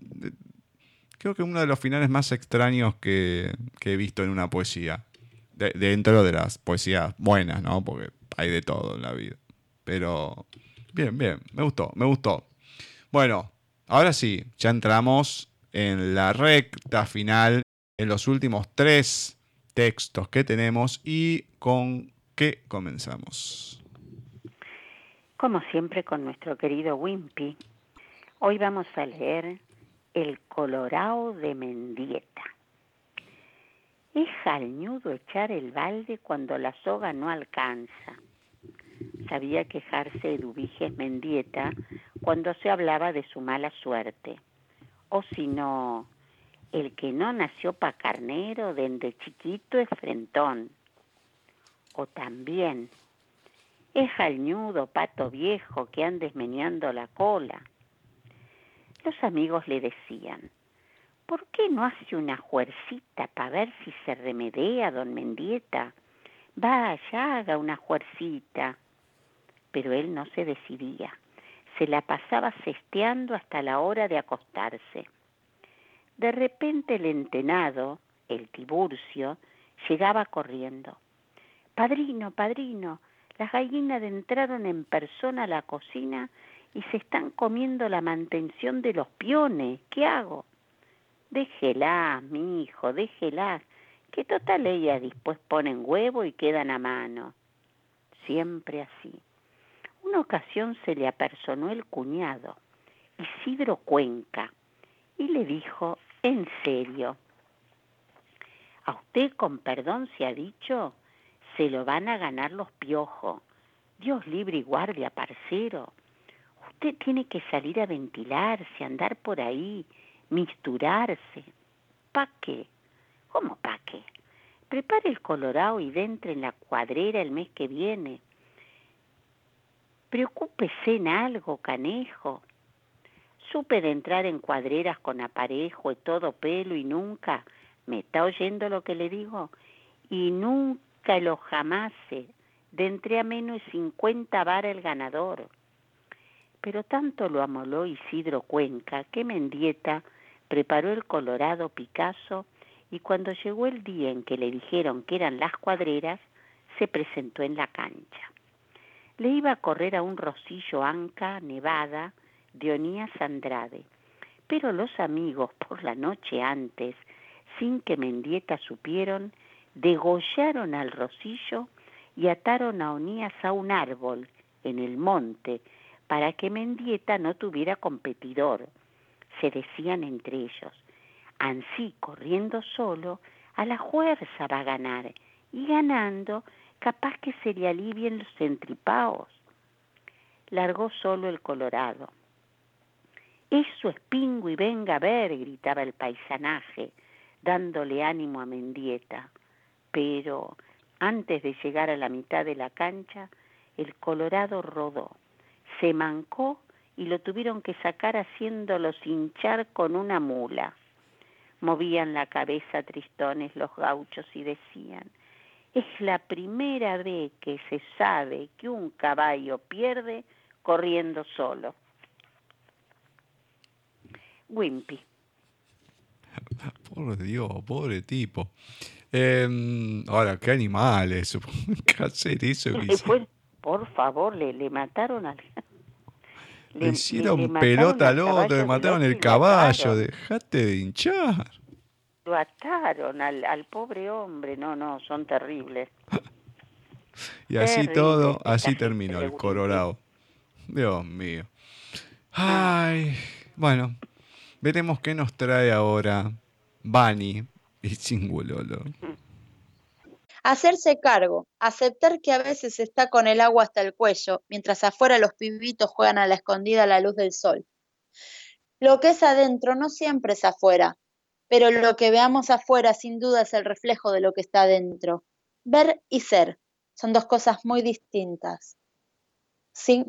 creo que uno de los finales más extraños que, he visto en una poesía. dentro de las poesías buenas, ¿no? Porque hay de todo en la vida. Pero bien, bien, me gustó, me gustó. Bueno, ahora sí, ya entramos en la recta final, en los últimos tres textos que tenemos y con qué comenzamos? Como siempre con nuestro querido Wimpy, hoy vamos a leer El Colorado de Mendieta. Es jalñudo echar el balde cuando la soga no alcanza. Sabía quejarse Eduviges Mendieta cuando se hablaba de su mala suerte. O si no, el que no nació pa' carnero desde chiquito es frentón o también es nudo pato viejo que andes meneando la cola. Los amigos le decían, ¿por qué no hace una juercita para ver si se remedea, don Mendieta? Vaya, haga una juercita. Pero él no se decidía. se la pasaba cesteando hasta la hora de acostarse. De repente el entenado, el Tiburcio, llegaba corriendo. Padrino, padrino, las gallinas entraron en persona a la cocina y se están comiendo la mantención de los piones. ¿Qué hago? Déjela, mi hijo, déjela, que total ellas después ponen huevo y quedan a mano. Siempre así. Una ocasión se le apersonó el cuñado, Isidro Cuenca, y le dijo, en serio, a usted con perdón se ha dicho, se lo van a ganar los piojos. Dios libre y guardia, parcero. Usted tiene que salir a ventilarse, andar por ahí, misturarse. ¿Pa qué? ¿Cómo pa qué? Prepare el colorado y dentre en la cuadrera el mes que viene. Preocúpese en algo, canejo. Supe de entrar en cuadreras con aparejo y todo pelo y nunca, ¿me está oyendo lo que le digo? Y nunca lo jamase, de entre a menos cincuenta vara el ganador. Pero tanto lo amoló Isidro Cuenca que Mendieta preparó el colorado Picasso y cuando llegó el día en que le dijeron que eran las cuadreras, se presentó en la cancha. Le iba a correr a un Rosillo Anca, Nevada, de Onías Andrade. Pero los amigos, por la noche antes, sin que Mendieta supieron, degollaron al Rosillo y ataron a Onías a un árbol en el monte para que Mendieta no tuviera competidor. Se decían entre ellos, ansí corriendo solo, a la fuerza va a ganar, y ganando capaz que se le alivien los entripaos. Largó solo el colorado. Eso es pingo y venga a ver, gritaba el paisanaje, dándole ánimo a Mendieta. Pero antes de llegar a la mitad de la cancha, el colorado rodó, se mancó y lo tuvieron que sacar haciéndolo hinchar con una mula. Movían la cabeza tristones los gauchos y decían, es la primera vez que se sabe que un caballo pierde corriendo solo. Wimpy. Por Dios, pobre tipo. Em, ahora, qué animales. ¿Qué hacer eso? por favor, le, le mataron al. Le, hicieron pelota al otro, le mataron el caballo. Dejate de hinchar lo ataron al, al pobre hombre, no, no, son terribles. y así todo, así terminó el Colorado. Dios mío. Ay, bueno, veremos qué nos trae ahora Bani y Singulolo. Hacerse cargo, aceptar que a veces está con el agua hasta el cuello, mientras afuera los pibitos juegan a la escondida a la luz del sol. Lo que es adentro no siempre es afuera, pero lo que veamos afuera sin duda es el reflejo de lo que está dentro. Ver y ser son dos cosas muy distintas. Sin.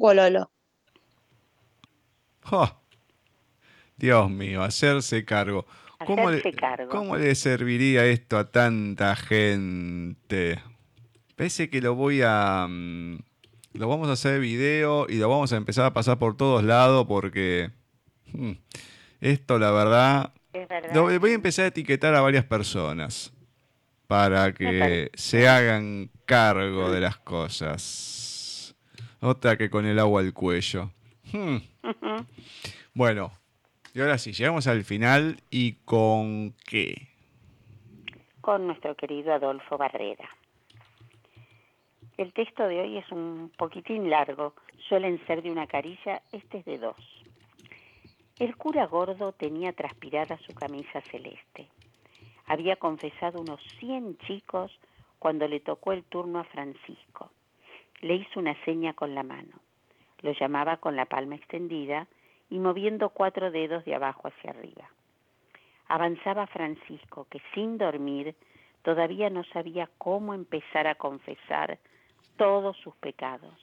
Dios mío, hacerse cargo. ¿Cómo, le, ¿Cómo le serviría esto a tanta gente? Parece que lo voy a... Mm, lo vamos a hacer video y lo vamos a empezar a pasar por todos lados porque... Mm, esto la verdad voy a empezar a etiquetar a varias personas para que se hagan cargo de las cosas. Otra que con el agua al cuello. Hmm. Bueno, y ahora sí, llegamos al final y con qué. Con nuestro querido Adolfo Barrera. El texto de hoy es un poquitín largo, suelen ser de una carilla, este es de dos. El cura gordo tenía transpirada su camisa celeste. Había confesado unos cien chicos cuando le tocó el turno a Francisco. Le hizo una seña con la mano. Lo llamaba con la palma extendida y moviendo cuatro dedos de abajo hacia arriba. Avanzaba Francisco, que sin dormir todavía no sabía cómo empezar a confesar todos sus pecados.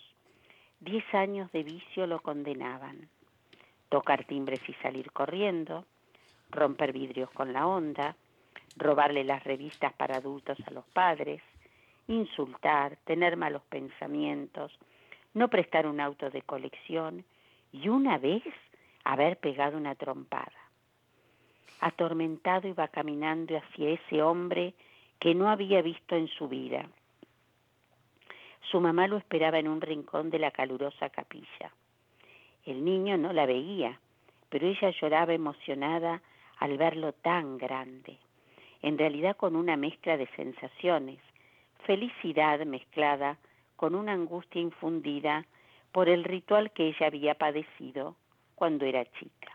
Diez años de vicio lo condenaban tocar timbres y salir corriendo, romper vidrios con la onda, robarle las revistas para adultos a los padres, insultar, tener malos pensamientos, no prestar un auto de colección y una vez haber pegado una trompada. Atormentado iba caminando hacia ese hombre que no había visto en su vida. Su mamá lo esperaba en un rincón de la calurosa capilla. El niño no la veía, pero ella lloraba emocionada al verlo tan grande, en realidad con una mezcla de sensaciones, felicidad mezclada con una angustia infundida por el ritual que ella había padecido cuando era chica.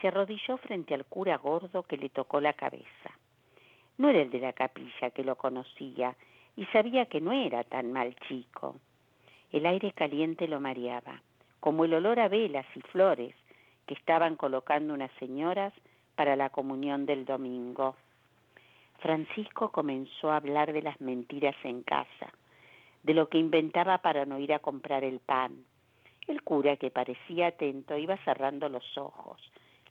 Se arrodilló frente al cura gordo que le tocó la cabeza. No era el de la capilla que lo conocía y sabía que no era tan mal chico. El aire caliente lo mareaba, como el olor a velas y flores que estaban colocando unas señoras para la comunión del domingo. Francisco comenzó a hablar de las mentiras en casa, de lo que inventaba para no ir a comprar el pan. El cura, que parecía atento, iba cerrando los ojos,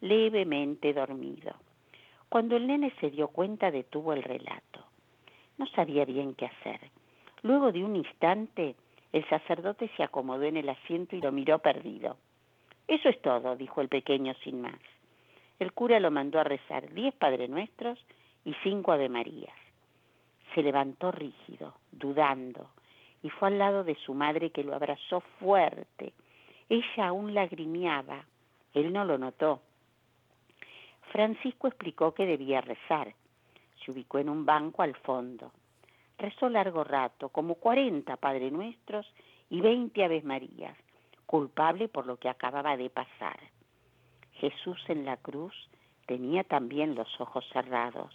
levemente dormido. Cuando el nene se dio cuenta, detuvo el relato. No sabía bien qué hacer. Luego de un instante, el sacerdote se acomodó en el asiento y lo miró perdido. Eso es todo, dijo el pequeño sin más. El cura lo mandó a rezar diez Padre Nuestros y cinco Ave Marías. Se levantó rígido, dudando, y fue al lado de su madre que lo abrazó fuerte. Ella aún lagrimeaba. Él no lo notó. Francisco explicó que debía rezar. Se ubicó en un banco al fondo. Rezó largo rato, como cuarenta Padre Nuestros y veinte Aves Marías, culpable por lo que acababa de pasar. Jesús en la cruz tenía también los ojos cerrados.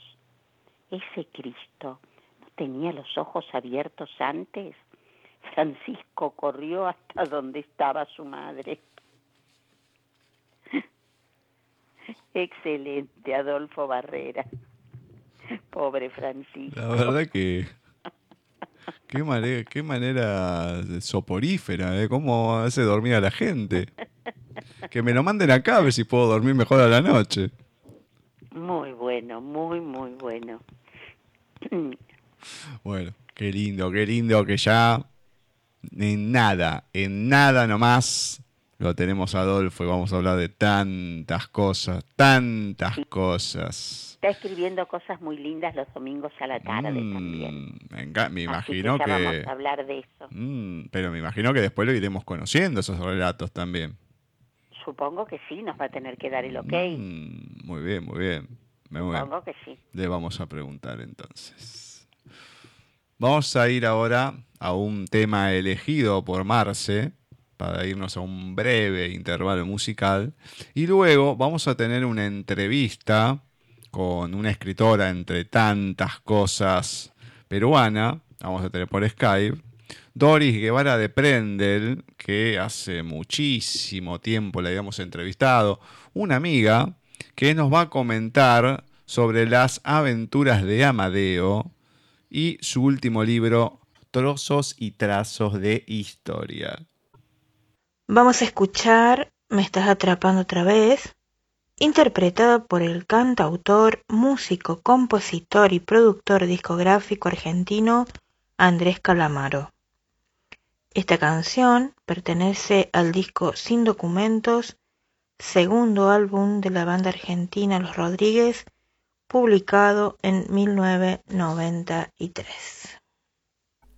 Ese Cristo no tenía los ojos abiertos antes. Francisco corrió hasta donde estaba su madre. Excelente, Adolfo Barrera. Pobre Francisco. La verdad que. Qué manera, qué manera soporífera, ¿eh? ¿Cómo hace dormir a la gente? Que me lo manden acá a ver si puedo dormir mejor a la noche. Muy bueno, muy, muy bueno. Bueno, qué lindo, qué lindo que ya en nada, en nada nomás lo tenemos a Adolfo y vamos a hablar de tantas cosas, tantas cosas. Está escribiendo cosas muy lindas los domingos a la tarde Mm, también. me, me Así imagino que vamos a hablar de eso. Mm, pero me imagino que después lo iremos conociendo esos relatos también. Supongo que sí, nos va a tener que dar el ok. Mm, muy bien, muy bien. Bien. Supongo que sí. Le vamos a preguntar entonces. Vamos a ir ahora a un tema elegido por Marce para irnos a un breve intervalo musical. Y luego vamos a tener una entrevista con una escritora entre tantas cosas peruana, vamos a tener por Skype, Doris Guevara de Prendel, que hace muchísimo tiempo la habíamos entrevistado, una amiga que nos va a comentar sobre las aventuras de Amadeo y su último libro, Trozos y Trazos de Historia. Vamos a escuchar Me estás atrapando otra vez, interpretada por el cantautor, músico, compositor y productor discográfico argentino Andrés Calamaro. Esta canción pertenece al disco Sin Documentos, segundo álbum de la banda argentina Los Rodríguez, publicado en 1993.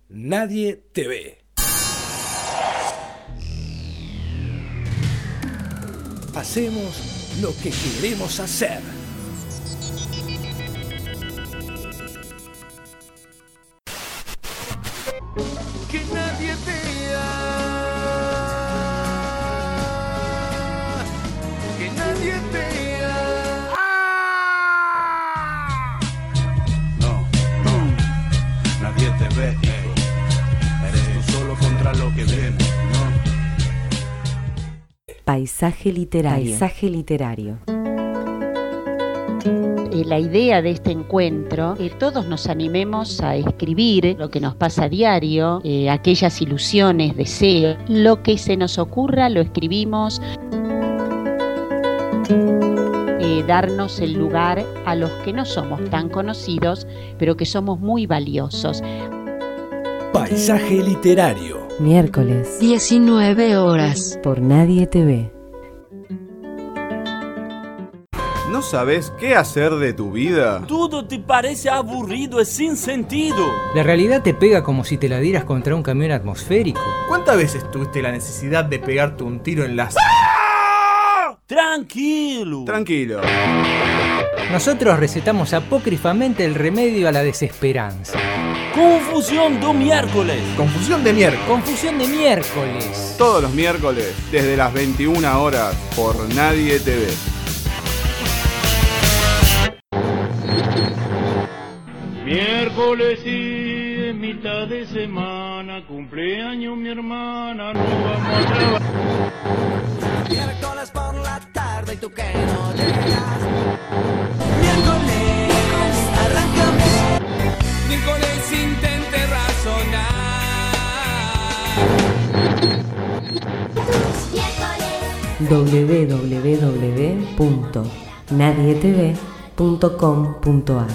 Nadie te ve. Hacemos lo que queremos hacer. Contra lo que viene. No. Paisaje literario. Paisaje literario. Eh, la idea de este encuentro, que todos nos animemos a escribir lo que nos pasa a diario, eh, aquellas ilusiones, deseos, lo que se nos ocurra lo escribimos, Eh, darnos el lugar a los que no somos tan conocidos, pero que somos muy valiosos. Paisaje literario. Miércoles 19 horas. por Nadie TV. ¿No sabes qué hacer de tu vida? Tudo te parece aburrido y sin sentido. La realidad te pega como si te la dieras contra un camión atmosférico. ¿Cuántas veces tuviste la necesidad de pegarte un tiro en las... Tranquilo. Tranquilo. Nosotros recetamos apócrifamente el remedio a la desesperanza. Confusión do miércoles. Confusión de miércoles. Confusión de miércoles. Todos los miércoles, desde las 21 horas, por Nadie TV. Miércoles y en mitad de semana, cumpleaños mi hermana, no vamos a trabajar. Miércoles por la tarde y tú que no llegas. Miércoles, arráncame. Miércoles intente www.nadietv.com.ar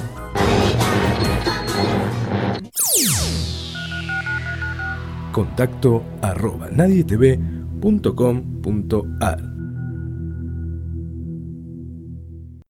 Contacto arroba nadietv.com.ar